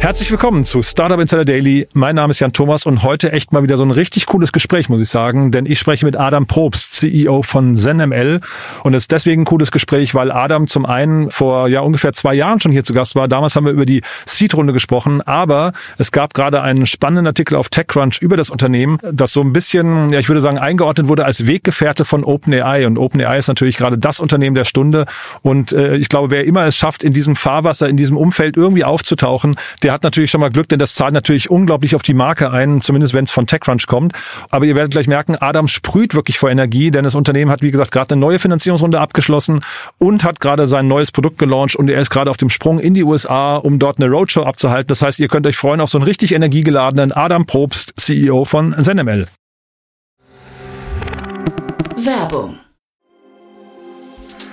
Herzlich willkommen zu Startup Insider Daily. Mein Name ist Jan Thomas und heute echt mal wieder so ein richtig cooles Gespräch, muss ich sagen, denn ich spreche mit Adam Probst, CEO von ZenML und es ist deswegen ein cooles Gespräch, weil Adam zum einen vor ja ungefähr zwei Jahren schon hier zu Gast war. Damals haben wir über die Seed-Runde gesprochen, aber es gab gerade einen spannenden Artikel auf TechCrunch über das Unternehmen, das so ein bisschen, ja ich würde sagen, eingeordnet wurde als Weggefährte von OpenAI und OpenAI ist natürlich gerade das Unternehmen der Stunde und äh, ich glaube, wer immer es schafft, in diesem Fahrwasser, in diesem Umfeld irgendwie aufzutauchen, der hat natürlich schon mal Glück, denn das zahlt natürlich unglaublich auf die Marke ein, zumindest wenn es von TechCrunch kommt. Aber ihr werdet gleich merken, Adam sprüht wirklich vor Energie, denn das Unternehmen hat, wie gesagt, gerade eine neue Finanzierungsrunde abgeschlossen und hat gerade sein neues Produkt gelauncht und er ist gerade auf dem Sprung in die USA, um dort eine Roadshow abzuhalten. Das heißt, ihr könnt euch freuen auf so einen richtig energiegeladenen Adam Probst, CEO von ZenML. Werbung.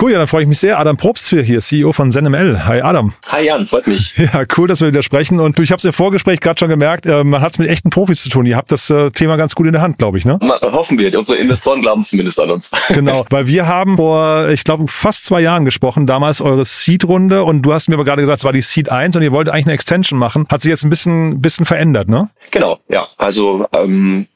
Cool, ja, dann freue ich mich sehr. Adam Probst hier, CEO von ZenML. Hi Adam. Hi Jan, freut mich. Ja, cool, dass wir wieder sprechen. Und du, ich habe es im Vorgespräch gerade schon gemerkt, äh, man hat es mit echten Profis zu tun. Ihr habt das äh, Thema ganz gut in der Hand, glaube ich, ne? Mal, hoffen wir. Unsere Investoren glauben zumindest an uns. Genau, weil wir haben vor, ich glaube, fast zwei Jahren gesprochen, damals eure Seed-Runde und du hast mir aber gerade gesagt, es war die Seed 1 und ihr wollt eigentlich eine Extension machen. Hat sich jetzt ein bisschen, bisschen verändert, ne? Genau, ja. Also ähm,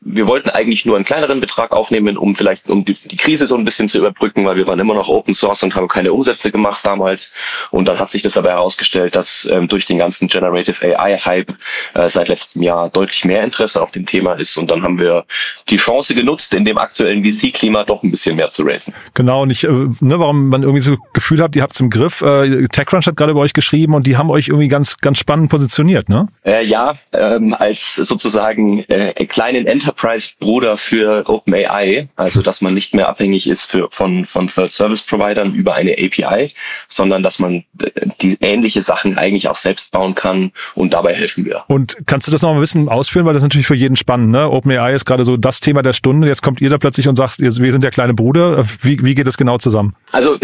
wir wollten eigentlich nur einen kleineren Betrag aufnehmen, um vielleicht um die, die Krise so ein bisschen zu überbrücken, weil wir waren immer noch Open Source und haben keine Umsätze gemacht damals. Und dann hat sich das aber herausgestellt, dass ähm, durch den ganzen Generative AI-Hype äh, seit letztem Jahr deutlich mehr Interesse auf dem Thema ist. Und dann haben wir die Chance genutzt, in dem aktuellen VC-Klima doch ein bisschen mehr zu raisen. Genau, und ich, äh, ne, warum man irgendwie so Gefühl hat, ihr habt es im Griff. Äh, TechCrunch hat gerade bei euch geschrieben und die haben euch irgendwie ganz, ganz spannend positioniert, ne? Äh, ja, ähm, als sozusagen äh, kleinen Enterprise-Bruder für OpenAI, also dass man nicht mehr abhängig ist für, von, von Third-Service-Providern über eine API, sondern dass man äh, die ähnliche Sachen eigentlich auch selbst bauen kann und dabei helfen wir. Und kannst du das noch mal ein bisschen ausführen, weil das ist natürlich für jeden spannend, ne? OpenAI ist gerade so das Thema der Stunde. Jetzt kommt ihr da plötzlich und sagt, wir sind der kleine Bruder. Wie, wie geht das genau zusammen? Also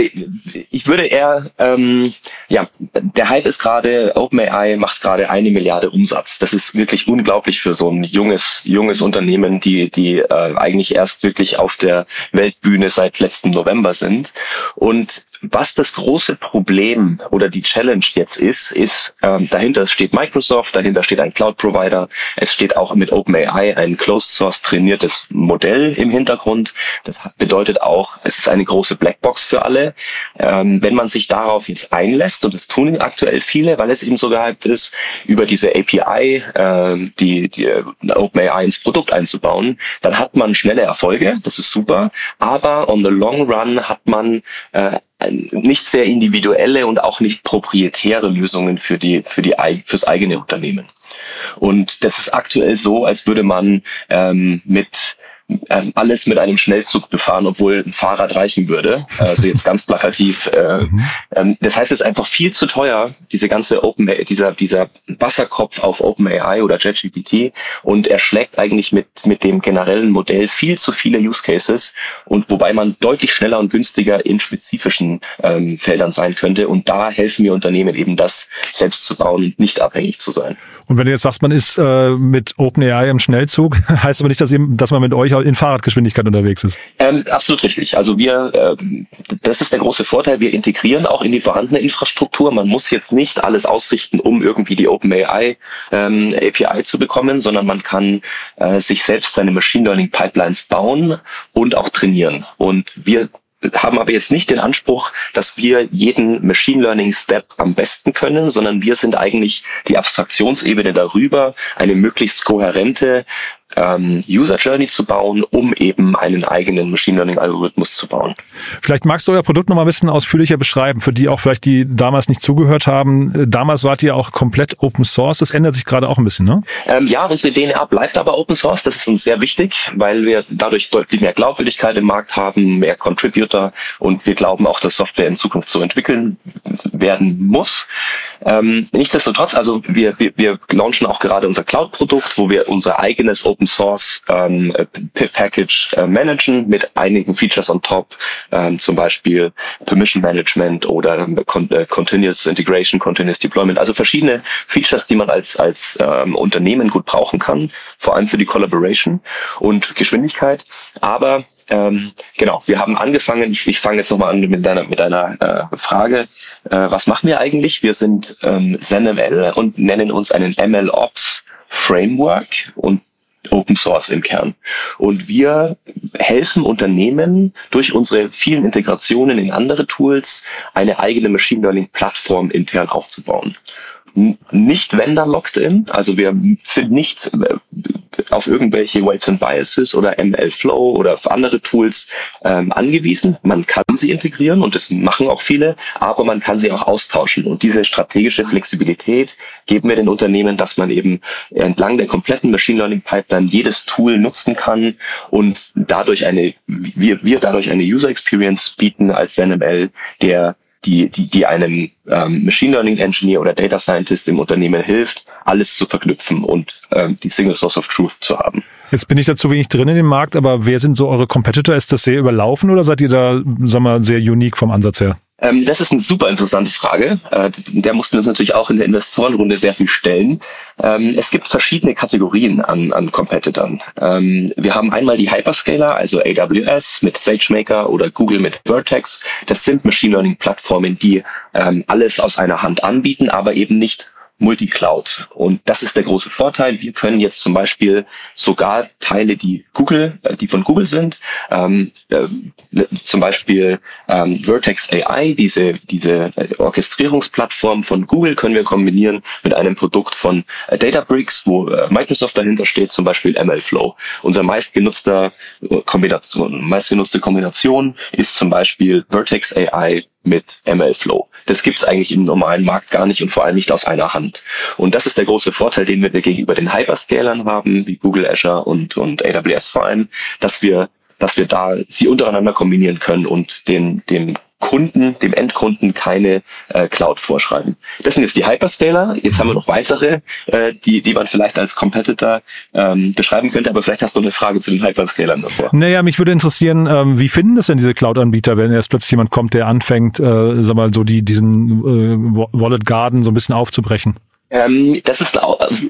ich würde eher, ähm, ja, der Hype ist gerade, OpenAI macht gerade eine Milliarde Umsatz. Das ist wirklich unglaublich für so ein junges, junges Unternehmen, die, die äh, eigentlich erst wirklich auf der Weltbühne seit letzten November sind. Und was das große Problem oder die Challenge jetzt ist, ist, ähm, dahinter steht Microsoft, dahinter steht ein Cloud-Provider, es steht auch mit OpenAI ein Closed-Source trainiertes Modell im Hintergrund. Das bedeutet auch, es ist eine große Blackbox für alle. Ähm, wenn man sich darauf jetzt einlässt, und das tun aktuell viele, weil es eben so gehypt ist, über diese API, äh, die, die OpenAI ins Produkt einzubauen, dann hat man schnelle Erfolge, das ist super, aber on the long run hat man äh, nicht sehr individuelle und auch nicht proprietäre Lösungen für die für die fürs eigene Unternehmen. Und das ist aktuell so, als würde man ähm, mit ähm, alles mit einem Schnellzug befahren, obwohl ein Fahrrad reichen würde. Also jetzt ganz plakativ. Äh, mhm. ähm, das heißt, es ist einfach viel zu teuer, diese ganze Open, dieser, dieser Wasserkopf auf OpenAI oder JetGPT und er schlägt eigentlich mit, mit dem generellen Modell viel zu viele Use Cases und wobei man deutlich schneller und günstiger in spezifischen ähm, Feldern sein könnte und da helfen wir Unternehmen eben das selbst zu bauen und nicht abhängig zu sein. Und wenn du jetzt sagst, man ist äh, mit OpenAI im Schnellzug, heißt aber nicht, dass, eben, dass man mit euch in Fahrradgeschwindigkeit unterwegs ist. Ähm, absolut richtig. Also wir, äh, das ist der große Vorteil. Wir integrieren auch in die vorhandene Infrastruktur. Man muss jetzt nicht alles ausrichten, um irgendwie die OpenAI ähm, API zu bekommen, sondern man kann äh, sich selbst seine Machine Learning Pipelines bauen und auch trainieren. Und wir haben aber jetzt nicht den Anspruch, dass wir jeden Machine Learning Step am besten können, sondern wir sind eigentlich die Abstraktionsebene darüber, eine möglichst kohärente ähm, User Journey zu bauen, um eben einen eigenen Machine Learning Algorithmus zu bauen. Vielleicht magst du euer Produkt noch mal ein bisschen ausführlicher beschreiben, für die auch vielleicht, die damals nicht zugehört haben. Damals wart ihr auch komplett Open Source. Das ändert sich gerade auch ein bisschen, ne? Ähm, ja, unsere DNA bleibt aber Open Source. Das ist uns sehr wichtig, weil wir dadurch deutlich mehr Glaubwürdigkeit im Markt haben, mehr Contributor und wir glauben auch, dass Software in Zukunft so entwickeln werden muss. Ähm, nichtsdestotrotz, also wir, wir, wir launchen auch gerade unser Cloud-Produkt, wo wir unser eigenes Open Source ähm, Package äh, managen mit einigen Features on top, ähm, zum Beispiel Permission Management oder ähm, Con äh, Continuous Integration, Continuous Deployment, also verschiedene Features, die man als, als ähm, Unternehmen gut brauchen kann, vor allem für die Collaboration und Geschwindigkeit. Aber ähm, genau, wir haben angefangen, ich, ich fange jetzt nochmal an mit deiner, mit deiner äh, Frage, äh, was machen wir eigentlich? Wir sind ähm, ZenML und nennen uns einen MLOps Framework und Open Source im Kern. Und wir helfen Unternehmen durch unsere vielen Integrationen in andere Tools eine eigene Machine Learning Plattform intern aufzubauen nicht Vendor locked in, also wir sind nicht äh, auf irgendwelche Weights and Biases oder ML Flow oder auf andere Tools ähm, angewiesen. Man kann sie integrieren und das machen auch viele, aber man kann sie auch austauschen. Und diese strategische Flexibilität geben wir den Unternehmen, dass man eben entlang der kompletten Machine Learning Pipeline jedes Tool nutzen kann und dadurch eine, wir, wir dadurch eine User Experience bieten als NML, der die, die, die einem ähm, Machine Learning Engineer oder Data Scientist im Unternehmen hilft, alles zu verknüpfen und ähm, die Single Source of Truth zu haben. Jetzt bin ich da zu wenig drin in dem Markt, aber wer sind so eure Competitor? Ist das sehr überlaufen oder seid ihr da, sag mal, sehr unique vom Ansatz her? Ähm, das ist eine super interessante Frage. Äh, der mussten wir uns natürlich auch in der Investorenrunde sehr viel stellen. Ähm, es gibt verschiedene Kategorien an, an Competitern. Ähm, wir haben einmal die Hyperscaler, also AWS mit SageMaker oder Google mit Vertex. Das sind Machine Learning Plattformen, die ähm, alles aus einer Hand anbieten, aber eben nicht Multicloud. Und das ist der große Vorteil. Wir können jetzt zum Beispiel sogar Teile, die Google, äh, die von Google sind, ähm, äh, zum Beispiel ähm, Vertex AI, diese, diese Orchestrierungsplattform von Google können wir kombinieren mit einem Produkt von äh, Databricks, wo äh, Microsoft dahinter steht, zum Beispiel MLflow. Unser meistgenutzter äh, Kombination, meistgenutzte Kombination ist zum Beispiel Vertex AI mit MLflow. Das gibt's eigentlich im normalen Markt gar nicht und vor allem nicht aus einer Hand. Und das ist der große Vorteil, den wir gegenüber den Hyperscalern haben, wie Google Azure und, und AWS vor allem, dass wir dass wir da sie untereinander kombinieren können und den, dem Kunden, dem Endkunden keine äh, Cloud vorschreiben. Das sind jetzt die Hyperscaler. Jetzt haben wir noch weitere, äh, die, die man vielleicht als Competitor ähm, beschreiben könnte, aber vielleicht hast du eine Frage zu den Hyperscalern davor. Naja, mich würde interessieren, ähm, wie finden das denn diese Cloud-Anbieter, wenn erst plötzlich jemand kommt, der anfängt, äh, sag mal, so die, diesen äh, Wallet Garden so ein bisschen aufzubrechen? Ähm, das ist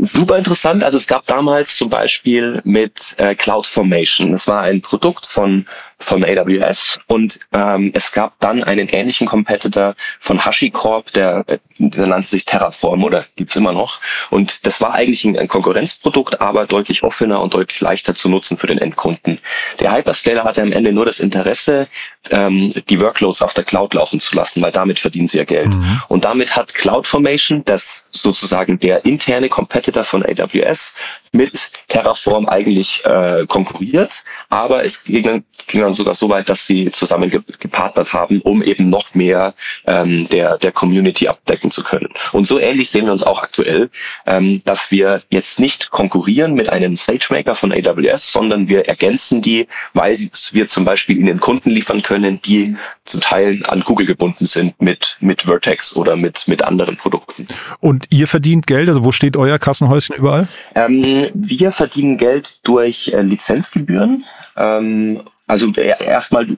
super interessant. Also es gab damals zum Beispiel mit äh, Cloud Formation. Das war ein Produkt von von AWS und ähm, es gab dann einen ähnlichen Competitor von HashiCorp, der, der nannte sich Terraform oder gibt's immer noch und das war eigentlich ein, Konkurrenzprodukt, aber deutlich offener und deutlich leichter zu nutzen für den Endkunden. Der Hyperscaler hatte am Ende nur das Interesse, ähm, die Workloads auf der Cloud laufen zu lassen, weil damit verdienen sie ja Geld. Mhm. Und damit hat CloudFormation, das sozusagen der interne Competitor von AWS, mit Terraform eigentlich äh, konkurriert, aber es ging, ging dann sogar so weit, dass sie zusammen ge gepartnert haben, um eben noch mehr ähm, der, der Community abdecken zu können. Und so ähnlich sehen wir uns auch aktuell, ähm, dass wir jetzt nicht konkurrieren mit einem SageMaker von AWS, sondern wir ergänzen die, weil wir zum Beispiel ihnen Kunden liefern können, die zum Teil an Google gebunden sind mit, mit Vertex oder mit, mit anderen Produkten. Und ihr verdient Geld, also wo steht euer Kassenhäuschen überall? Ähm, wir verdienen Geld durch äh, Lizenzgebühren. Ähm, also äh, erstmal, du,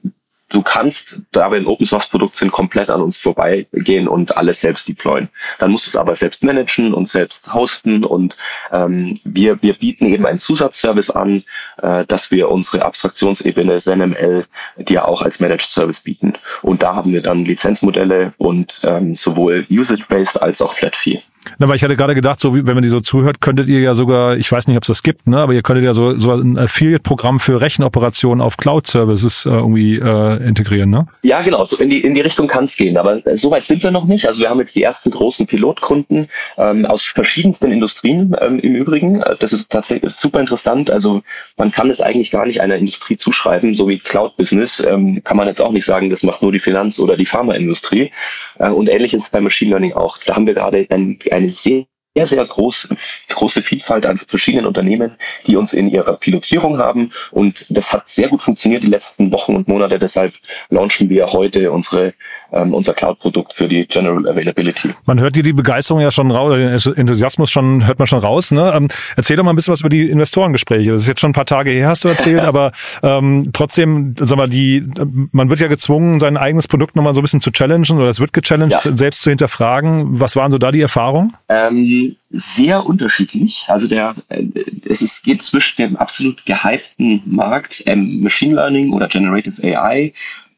du kannst, da wir ein Open Source Produkt sind, komplett an uns vorbeigehen und alles selbst deployen. Dann musst du es aber selbst managen und selbst hosten und ähm, wir, wir bieten eben einen Zusatzservice an, äh, dass wir unsere Abstraktionsebene ZenML dir auch als Managed Service bieten. Und da haben wir dann Lizenzmodelle und ähm, sowohl Usage-Based als auch Flat Fee. Na, weil ich hatte gerade gedacht, so wie, wenn man die so zuhört, könntet ihr ja sogar, ich weiß nicht, ob es das gibt, ne, aber ihr könntet ja so, so ein Affiliate-Programm für Rechenoperationen auf Cloud-Services äh, irgendwie äh, integrieren, ne? Ja, genau, so in die, in die Richtung kann es gehen, aber äh, so weit sind wir noch nicht. Also wir haben jetzt die ersten großen Pilotkunden ähm, aus verschiedensten Industrien ähm, im Übrigen. Äh, das ist tatsächlich super interessant. Also man kann es eigentlich gar nicht einer Industrie zuschreiben, so wie Cloud-Business ähm, kann man jetzt auch nicht sagen, das macht nur die Finanz- oder die Pharmaindustrie. Äh, und ähnlich ist es bei Machine Learning auch. Da haben wir gerade ein, eine sehr sehr, sehr groß, große Vielfalt an verschiedenen Unternehmen, die uns in ihrer Pilotierung haben. Und das hat sehr gut funktioniert die letzten Wochen und Monate. Deshalb launchen wir heute unsere, ähm, unser Cloud-Produkt für die General Availability. Man hört dir die Begeisterung ja schon raus, den Enthusiasmus schon, hört man schon raus. Ne? Ähm, erzähl doch mal ein bisschen was über die Investorengespräche. Das ist jetzt schon ein paar Tage her, hast du erzählt, aber ähm, trotzdem, sag mal, die, man wird ja gezwungen, sein eigenes Produkt nochmal so ein bisschen zu challengen oder es wird gechallenged, ja. selbst zu hinterfragen. Was waren so da die Erfahrungen? Ähm, sehr unterschiedlich. Also der, äh, es ist, geht zwischen dem absolut gehypten Markt ähm, Machine Learning oder Generative AI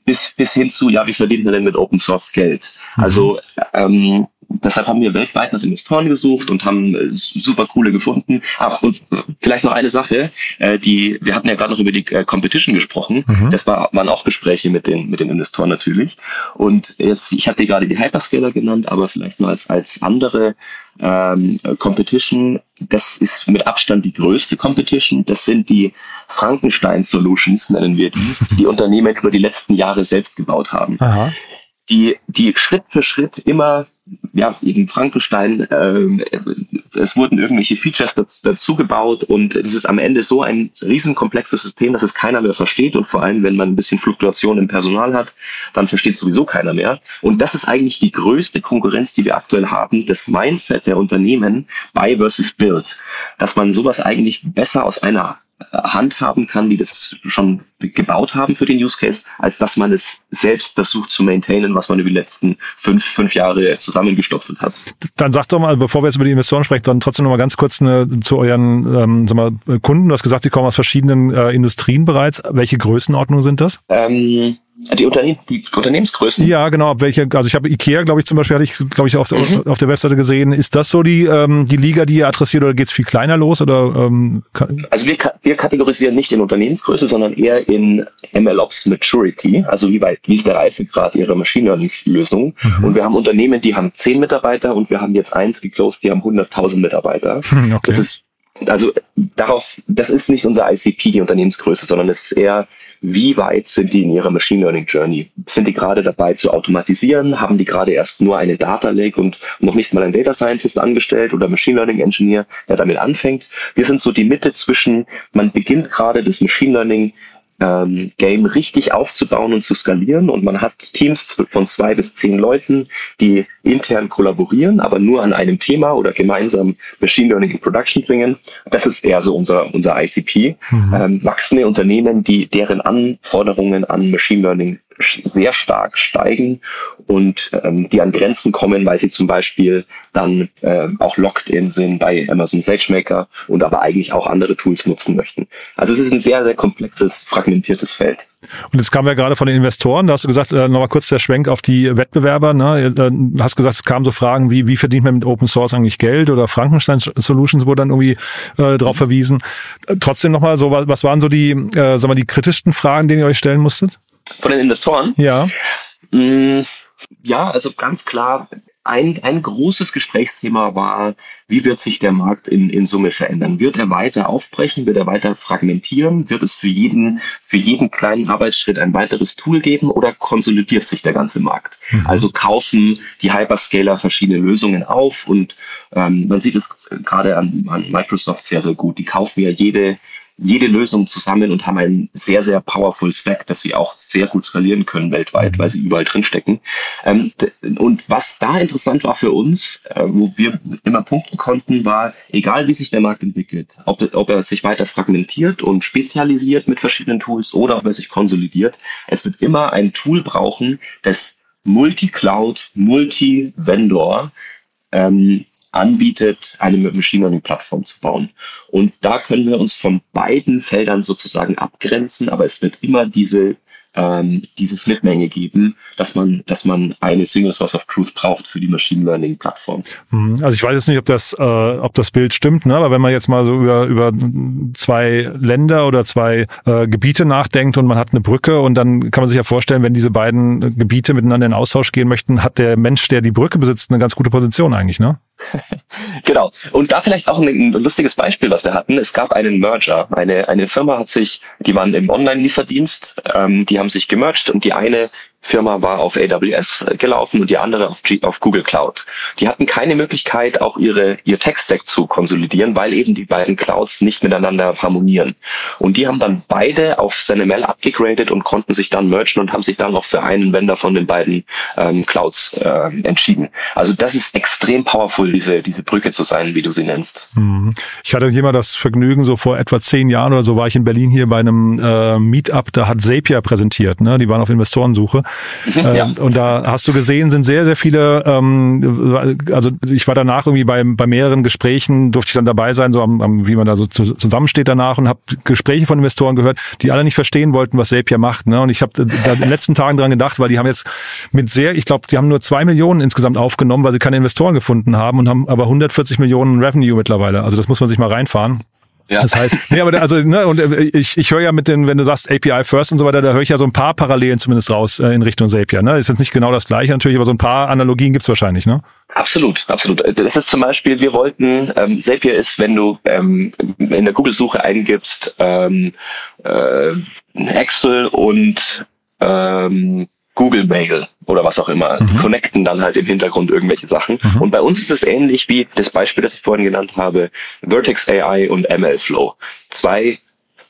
bis, bis hin zu, ja, wie verdient man denn mit Open Source Geld? Mhm. Also ähm, deshalb haben wir weltweit nach Investoren gesucht und haben äh, super coole gefunden. Ach, und vielleicht noch eine Sache, äh, die, wir hatten ja gerade noch über die äh, Competition gesprochen. Mhm. Das war, waren auch Gespräche mit den, mit den Investoren natürlich. Und jetzt, ich hatte gerade die Hyperscaler genannt, aber vielleicht nur als, als andere ähm, Competition. Das ist mit Abstand die größte Competition. Das sind die Frankenstein Solutions, nennen wir die, die Unternehmen über die letzten Jahre selbst gebaut haben. Aha die, die Schritt für Schritt immer, ja, eben Frankenstein, äh, es wurden irgendwelche Features dazu, dazu gebaut und es ist am Ende so ein riesenkomplexes System, dass es keiner mehr versteht und vor allem, wenn man ein bisschen Fluktuation im Personal hat, dann versteht sowieso keiner mehr. Und das ist eigentlich die größte Konkurrenz, die wir aktuell haben, das Mindset der Unternehmen, Buy versus Build, dass man sowas eigentlich besser aus einer handhaben kann, die das schon gebaut haben für den Use Case, als dass man es selbst versucht zu maintainen, was man über die letzten fünf, fünf Jahre zusammengestopft hat. Dann sag doch mal, bevor wir jetzt über die Investoren sprechen, dann trotzdem noch mal ganz kurz eine, zu euren ähm, sag mal, Kunden. Du hast gesagt, sie kommen aus verschiedenen äh, Industrien bereits. Welche Größenordnungen sind das? Ähm, die, Unternehmen, die Unternehmensgrößen? Ja, genau. Welche, also ich habe Ikea, glaube ich, zum Beispiel, hatte ich, glaube ich, auf, mhm. auf der Webseite gesehen. Ist das so die, ähm, die Liga, die ihr adressiert oder geht es viel kleiner los? Oder, ähm, also wir, wir kategorisieren nicht in Unternehmensgröße, sondern eher in MLOps Maturity, also wie weit, wie ist der Reifegrad ihrer Machine Learning Lösung. Mhm. Und wir haben Unternehmen, die haben zehn Mitarbeiter und wir haben jetzt eins geclosed, die haben 100.000 Mitarbeiter. Okay. Das ist also darauf, das ist nicht unser ICP, die Unternehmensgröße, sondern es ist eher, wie weit sind die in ihrer Machine Learning Journey? Sind die gerade dabei zu automatisieren? Haben die gerade erst nur eine Data Lake und noch nicht mal einen Data Scientist angestellt oder Machine Learning Engineer, der damit anfängt? Wir sind so die Mitte zwischen, man beginnt gerade das Machine Learning ähm, Game richtig aufzubauen und zu skalieren. Und man hat Teams von zwei bis zehn Leuten, die intern kollaborieren, aber nur an einem Thema oder gemeinsam Machine Learning in Production bringen. Das ist eher so unser, unser ICP. Mhm. Ähm, wachsende Unternehmen, die deren Anforderungen an Machine Learning sehr stark steigen und ähm, die an Grenzen kommen, weil sie zum Beispiel dann äh, auch locked in sind bei Amazon SageMaker und aber eigentlich auch andere Tools nutzen möchten. Also es ist ein sehr, sehr komplexes, fragmentiertes Feld. Und jetzt kam ja gerade von den Investoren, da hast du gesagt, äh, nochmal kurz der Schwenk auf die Wettbewerber. Ne? Du äh, hast gesagt, es kamen so Fragen wie, wie verdient man mit Open Source eigentlich Geld oder Frankenstein Solutions wurde dann irgendwie äh, darauf verwiesen. Trotzdem nochmal so, was waren so die, äh, sagen wir, die kritischsten Fragen, die ihr euch stellen musstet? Von den Investoren? Ja. Mm, ja, also ganz klar, ein, ein großes Gesprächsthema war, wie wird sich der Markt in, in Summe verändern? Wird er weiter aufbrechen? Wird er weiter fragmentieren? Wird es für jeden, für jeden kleinen Arbeitsschritt ein weiteres Tool geben oder konsolidiert sich der ganze Markt? Mhm. Also kaufen die Hyperscaler verschiedene Lösungen auf und ähm, man sieht es gerade an, an Microsoft sehr, sehr gut. Die kaufen ja jede jede Lösung zusammen und haben einen sehr, sehr powerful Stack, dass sie auch sehr gut skalieren können weltweit, weil sie überall drinstecken. Ähm, und was da interessant war für uns, äh, wo wir immer punkten konnten, war, egal wie sich der Markt entwickelt, ob, ob er sich weiter fragmentiert und spezialisiert mit verschiedenen Tools oder ob er sich konsolidiert, es wird immer ein Tool brauchen, das Multi-Cloud, Multi-Vendor ähm, anbietet, eine Machine Learning Plattform zu bauen. Und da können wir uns von beiden Feldern sozusagen abgrenzen, aber es wird immer diese ähm, diese Schnittmenge geben, dass man, dass man eine Single Source of Truth braucht für die Machine Learning Plattform. Mhm. Also ich weiß jetzt nicht, ob das, äh, ob das Bild stimmt, ne? aber wenn man jetzt mal so über, über zwei Länder oder zwei äh, Gebiete nachdenkt und man hat eine Brücke und dann kann man sich ja vorstellen, wenn diese beiden Gebiete miteinander in Austausch gehen möchten, hat der Mensch, der die Brücke besitzt, eine ganz gute Position eigentlich, ne? genau. Und da vielleicht auch ein, ein, lustiges Beispiel, was wir hatten. Es gab einen Merger. Eine, eine Firma hat sich, die waren im Online-Lieferdienst, ähm, die haben sich gemerged und die eine Firma war auf AWS gelaufen und die andere auf, G auf Google Cloud. Die hatten keine Möglichkeit, auch ihre, ihr Tech-Stack zu konsolidieren, weil eben die beiden Clouds nicht miteinander harmonieren. Und die haben dann beide auf ZenML abgegradet und konnten sich dann mergen und haben sich dann noch für einen Vendor von den beiden ähm, Clouds äh, entschieden. Also das ist extrem powerful, diese, diese Brücke zu sein, wie du sie nennst. Mhm. Ich hatte hier mal das Vergnügen, so vor etwa zehn Jahren oder so war ich in Berlin hier bei einem äh, Meetup, da hat Zapier präsentiert, ne? Die waren auf Investorensuche. Mhm, ja. Ähm, und da hast du gesehen, sind sehr, sehr viele, ähm, also ich war danach irgendwie bei, bei mehreren Gesprächen, durfte ich dann dabei sein, so am, am wie man da so zu, zusammensteht danach und habe Gespräche von Investoren gehört, die alle nicht verstehen wollten, was Zapier macht. Ne? Und ich habe da in den letzten Tagen dran gedacht, weil die haben jetzt mit sehr, ich glaube, die haben nur zwei Millionen insgesamt aufgenommen, weil sie keine Investoren gefunden haben und haben aber 140 Millionen Revenue mittlerweile. Also das muss man sich mal reinfahren. Ja. Das heißt, nee, aber also, ne, und äh, ich, ich höre ja mit den, wenn du sagst API First und so weiter, da höre ich ja so ein paar Parallelen zumindest raus äh, in Richtung Zapier. Ne? Ist jetzt nicht genau das gleiche natürlich, aber so ein paar Analogien gibt's wahrscheinlich, ne? Absolut, absolut. Das ist zum Beispiel, wir wollten, ähm, Zapier ist, wenn du ähm, in der Google-Suche eingibst, ähm, äh, Excel und ähm, Google Mail oder was auch immer. Mhm. Die connecten dann halt im Hintergrund irgendwelche Sachen. Mhm. Und bei uns ist es ähnlich wie das Beispiel, das ich vorhin genannt habe, Vertex AI und ML Flow. Zwei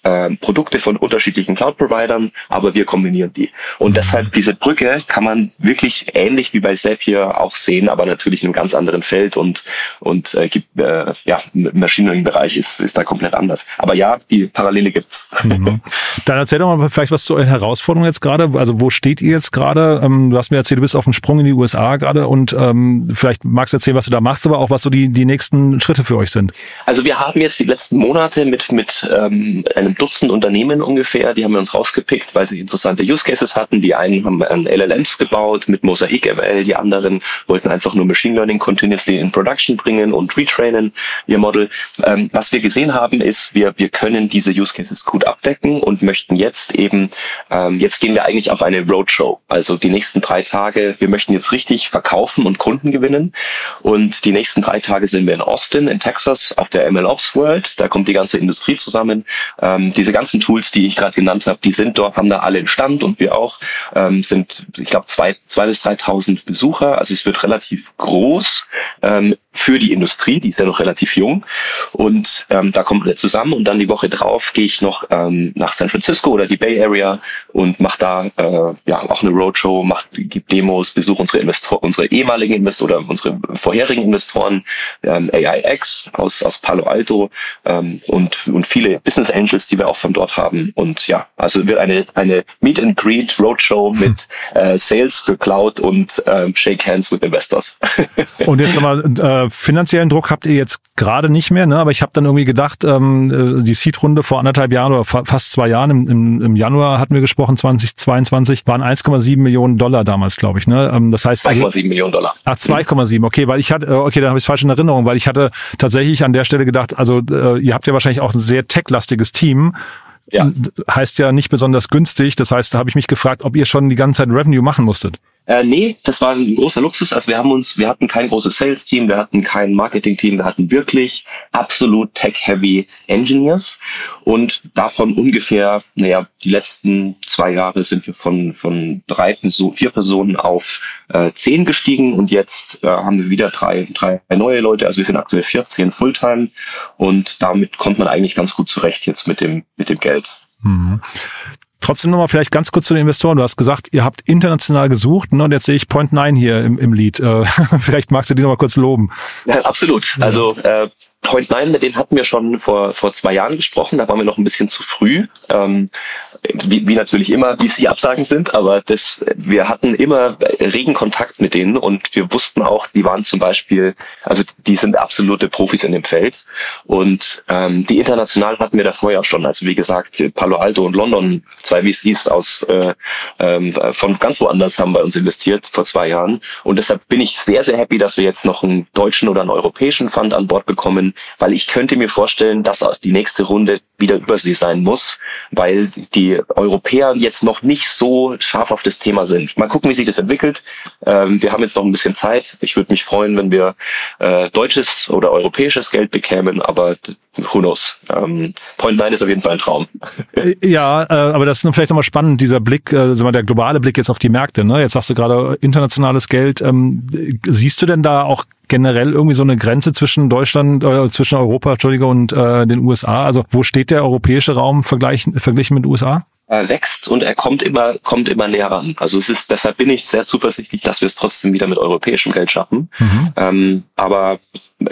äh, Produkte von unterschiedlichen Cloud-Providern, aber wir kombinieren die. Und deshalb diese Brücke kann man wirklich ähnlich wie bei Zapier auch sehen, aber natürlich in einem ganz anderen Feld und und äh, gibt äh, ja im Machine Learning Bereich ist ist da komplett anders. Aber ja, die Parallele gibt's. Mhm. Dann erzähl doch mal vielleicht was zu euren Herausforderungen jetzt gerade. Also wo steht ihr jetzt gerade? Ähm, du hast mir erzählt, du bist auf dem Sprung in die USA gerade und ähm, vielleicht magst du erzählen, was du da machst, aber auch was so die die nächsten Schritte für euch sind. Also wir haben jetzt die letzten Monate mit mit ähm, einem Dutzend Unternehmen ungefähr, die haben wir uns rausgepickt, weil sie interessante Use Cases hatten. Die einen haben an LLMs gebaut mit Mosaic ML, die anderen wollten einfach nur Machine Learning continuously in Production bringen und retrainen ihr Model. Ähm, was wir gesehen haben, ist, wir, wir können diese Use Cases gut abdecken und möchten jetzt eben, ähm, jetzt gehen wir eigentlich auf eine Roadshow. Also die nächsten drei Tage, wir möchten jetzt richtig verkaufen und Kunden gewinnen. Und die nächsten drei Tage sind wir in Austin, in Texas, auf der MLOps World. Da kommt die ganze Industrie zusammen. Ähm, diese ganzen Tools, die ich gerade genannt habe, die sind dort, haben da alle einen Stand und wir auch, ähm, sind, ich glaube, zwei, zwei bis 3.000 Besucher. Also es wird relativ groß ähm, für die Industrie, die ist ja noch relativ jung. Und ähm, da kommen wir zusammen und dann die Woche drauf gehe ich noch ähm, nach San Francisco oder die Bay Area und mache da äh, ja auch eine Roadshow, mach, gib Demos, besuche unsere Investoren, unsere ehemaligen Investoren oder unsere vorherigen Investoren, ähm, AIX aus, aus Palo Alto ähm, und, und viele Business Angels, die wir auch von dort haben. Und ja, also wird eine, eine Meet and Greet Roadshow mit äh, Sales für Cloud und ähm, Shake Hands with Investors. und jetzt nochmal, äh, finanziellen Druck habt ihr jetzt gerade nicht mehr, ne? aber ich habe dann irgendwie gedacht, ähm, äh, die Seed-Runde vor anderthalb Jahren oder fa fast zwei Jahren, im, im, im Januar hatten wir gesprochen, 2022, waren 1,7 Millionen Dollar damals, glaube ich. Ne? Ähm, das heißt 2,7 also, Millionen Dollar. Ach, 2,7, okay, weil ich hatte, äh, okay, da habe ich falsch in Erinnerung, weil ich hatte tatsächlich an der Stelle gedacht, also äh, ihr habt ja wahrscheinlich auch ein sehr tech-lastiges Team ja. heißt ja nicht besonders günstig. Das heißt, da habe ich mich gefragt, ob ihr schon die ganze Zeit Revenue machen musstet. Äh, nee, das war ein großer Luxus. Also wir haben uns, wir hatten kein großes Sales-Team, wir hatten kein Marketing-Team, wir hatten wirklich absolut tech-heavy Engineers und davon ungefähr, naja, die letzten zwei Jahre sind wir von, von drei Personen, vier Personen auf äh, zehn gestiegen und jetzt äh, haben wir wieder drei, drei neue Leute. Also wir sind aktuell 14 Fulltime und damit kommt man eigentlich ganz gut zurecht jetzt mit dem, mit dem Geld. Mhm. Trotzdem nochmal vielleicht ganz kurz zu den Investoren. Du hast gesagt, ihr habt international gesucht ne? und jetzt sehe ich Point Nine hier im, im Lied. Äh, vielleicht magst du die nochmal kurz loben. Ja, absolut. Also äh, Point 9, mit denen hatten wir schon vor, vor zwei Jahren gesprochen, da waren wir noch ein bisschen zu früh. Ähm, wie, wie natürlich immer wie sie absagen sind, aber das, wir hatten immer regen Kontakt mit denen und wir wussten auch, die waren zum Beispiel, also die sind absolute Profis in dem Feld und ähm, die international hatten wir da vorher schon. Also wie gesagt, Palo Alto und London, zwei VCs aus äh, ähm, von ganz woanders haben bei uns investiert vor zwei Jahren und deshalb bin ich sehr, sehr happy, dass wir jetzt noch einen deutschen oder einen europäischen Fund an Bord bekommen, weil ich könnte mir vorstellen, dass auch die nächste Runde wieder Übersee sein muss, weil die Europäer jetzt noch nicht so scharf auf das Thema sind. Mal gucken, wie sich das entwickelt. Ähm, wir haben jetzt noch ein bisschen Zeit. Ich würde mich freuen, wenn wir äh, deutsches oder europäisches Geld bekämen, aber who knows. Ähm, Point 9 ist auf jeden Fall ein Traum. Äh, ja, äh, aber das ist vielleicht nochmal spannend, dieser Blick, äh, sagen der globale Blick jetzt auf die Märkte. Ne? Jetzt sagst du gerade internationales Geld. Ähm, siehst du denn da auch generell irgendwie so eine Grenze zwischen Deutschland, äh, zwischen Europa, Entschuldige, und äh, den USA? Also wo steht der europäische Raum verglichen mit den USA? Er wächst und er kommt immer, kommt immer näher ran. Also es ist, deshalb bin ich sehr zuversichtlich, dass wir es trotzdem wieder mit europäischem Geld schaffen. Mhm. Ähm, aber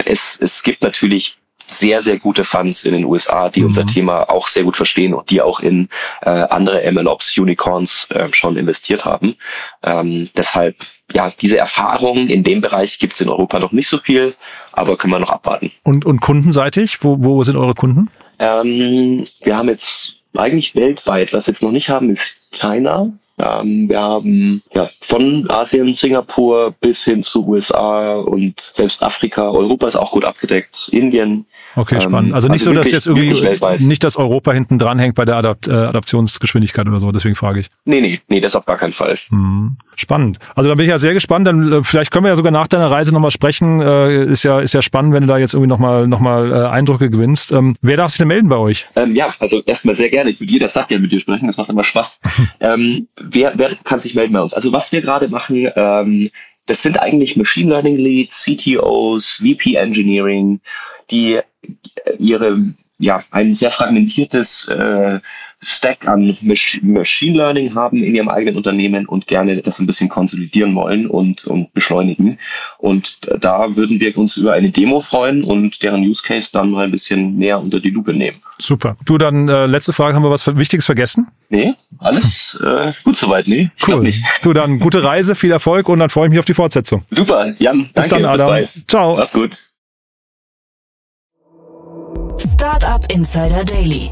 es, es gibt natürlich sehr, sehr gute Funds in den USA, die mhm. unser Thema auch sehr gut verstehen und die auch in äh, andere MLOps, Unicorns äh, schon investiert haben. Ähm, deshalb, ja, diese Erfahrung in dem Bereich gibt es in Europa noch nicht so viel, aber können wir noch abwarten. Und, und kundenseitig, wo, wo sind eure Kunden? Ähm, wir haben jetzt eigentlich weltweit. Was wir jetzt noch nicht haben, ist China. Ähm, wir haben ja von Asien, Singapur bis hin zu USA und selbst Afrika. Europa ist auch gut abgedeckt. Indien. Okay, spannend. Also nicht also so, wirklich, dass jetzt irgendwie nicht, dass Europa hinten dran hängt bei der Adapt äh, Adaptionsgeschwindigkeit oder so. Deswegen frage ich. Nee, nee, nee, das auf gar keinen Fall. Hm. Spannend. Also da bin ich ja sehr gespannt. Dann äh, vielleicht können wir ja sogar nach deiner Reise nochmal sprechen. Äh, ist ja ist ja spannend, wenn du da jetzt irgendwie nochmal noch mal, äh, Eindrücke gewinnst. Ähm, wer darf sich denn melden bei euch? Ähm, ja, also erstmal sehr gerne. Ich würde jeder sagt ja mit dir sprechen. Das macht immer Spaß. ähm, wer, wer kann sich melden bei uns? Also was wir gerade machen, ähm, das sind eigentlich Machine Learning Leads, CTOs, VP Engineering, die ihre ja ein sehr fragmentiertes äh, Stack an Machine Learning haben in ihrem eigenen Unternehmen und gerne das ein bisschen konsolidieren wollen und, und beschleunigen. Und da würden wir uns über eine Demo freuen und deren Use Case dann mal ein bisschen näher unter die Lupe nehmen. Super. Du, dann äh, letzte Frage, haben wir was Wichtiges vergessen? Nee, alles äh, gut soweit, nee. Ich cool. Nicht. Du, dann gute Reise, viel Erfolg und dann freue ich mich auf die Fortsetzung. Super, Jan. Bis danke, dann, Adam. Bis Ciao. Mach's gut. Startup Insider Daily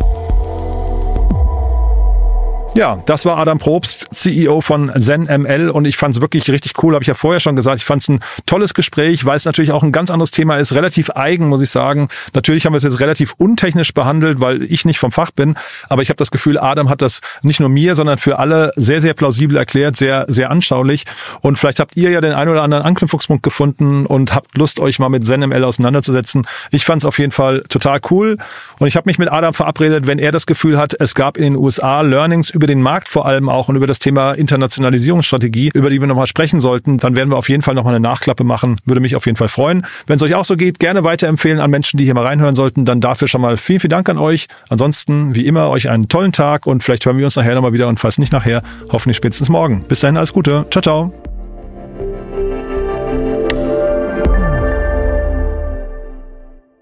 Ja, das war Adam Probst, CEO von ZenML und ich fand es wirklich richtig cool, habe ich ja vorher schon gesagt. Ich fand es ein tolles Gespräch, weil es natürlich auch ein ganz anderes Thema ist, relativ eigen, muss ich sagen. Natürlich haben wir es jetzt relativ untechnisch behandelt, weil ich nicht vom Fach bin, aber ich habe das Gefühl, Adam hat das nicht nur mir, sondern für alle sehr, sehr plausibel erklärt, sehr, sehr anschaulich und vielleicht habt ihr ja den einen oder anderen Anknüpfungspunkt gefunden und habt Lust, euch mal mit ZenML auseinanderzusetzen. Ich fand es auf jeden Fall total cool und ich habe mich mit Adam verabredet, wenn er das Gefühl hat, es gab in den USA Learnings über den Markt vor allem auch und über das Thema Internationalisierungsstrategie, über die wir nochmal sprechen sollten, dann werden wir auf jeden Fall nochmal eine Nachklappe machen. Würde mich auf jeden Fall freuen. Wenn es euch auch so geht, gerne weiterempfehlen an Menschen, die hier mal reinhören sollten. Dann dafür schon mal vielen, vielen Dank an euch. Ansonsten, wie immer, euch einen tollen Tag und vielleicht hören wir uns nachher nochmal wieder und falls nicht nachher, hoffentlich spätestens morgen. Bis dahin, alles Gute. Ciao, ciao.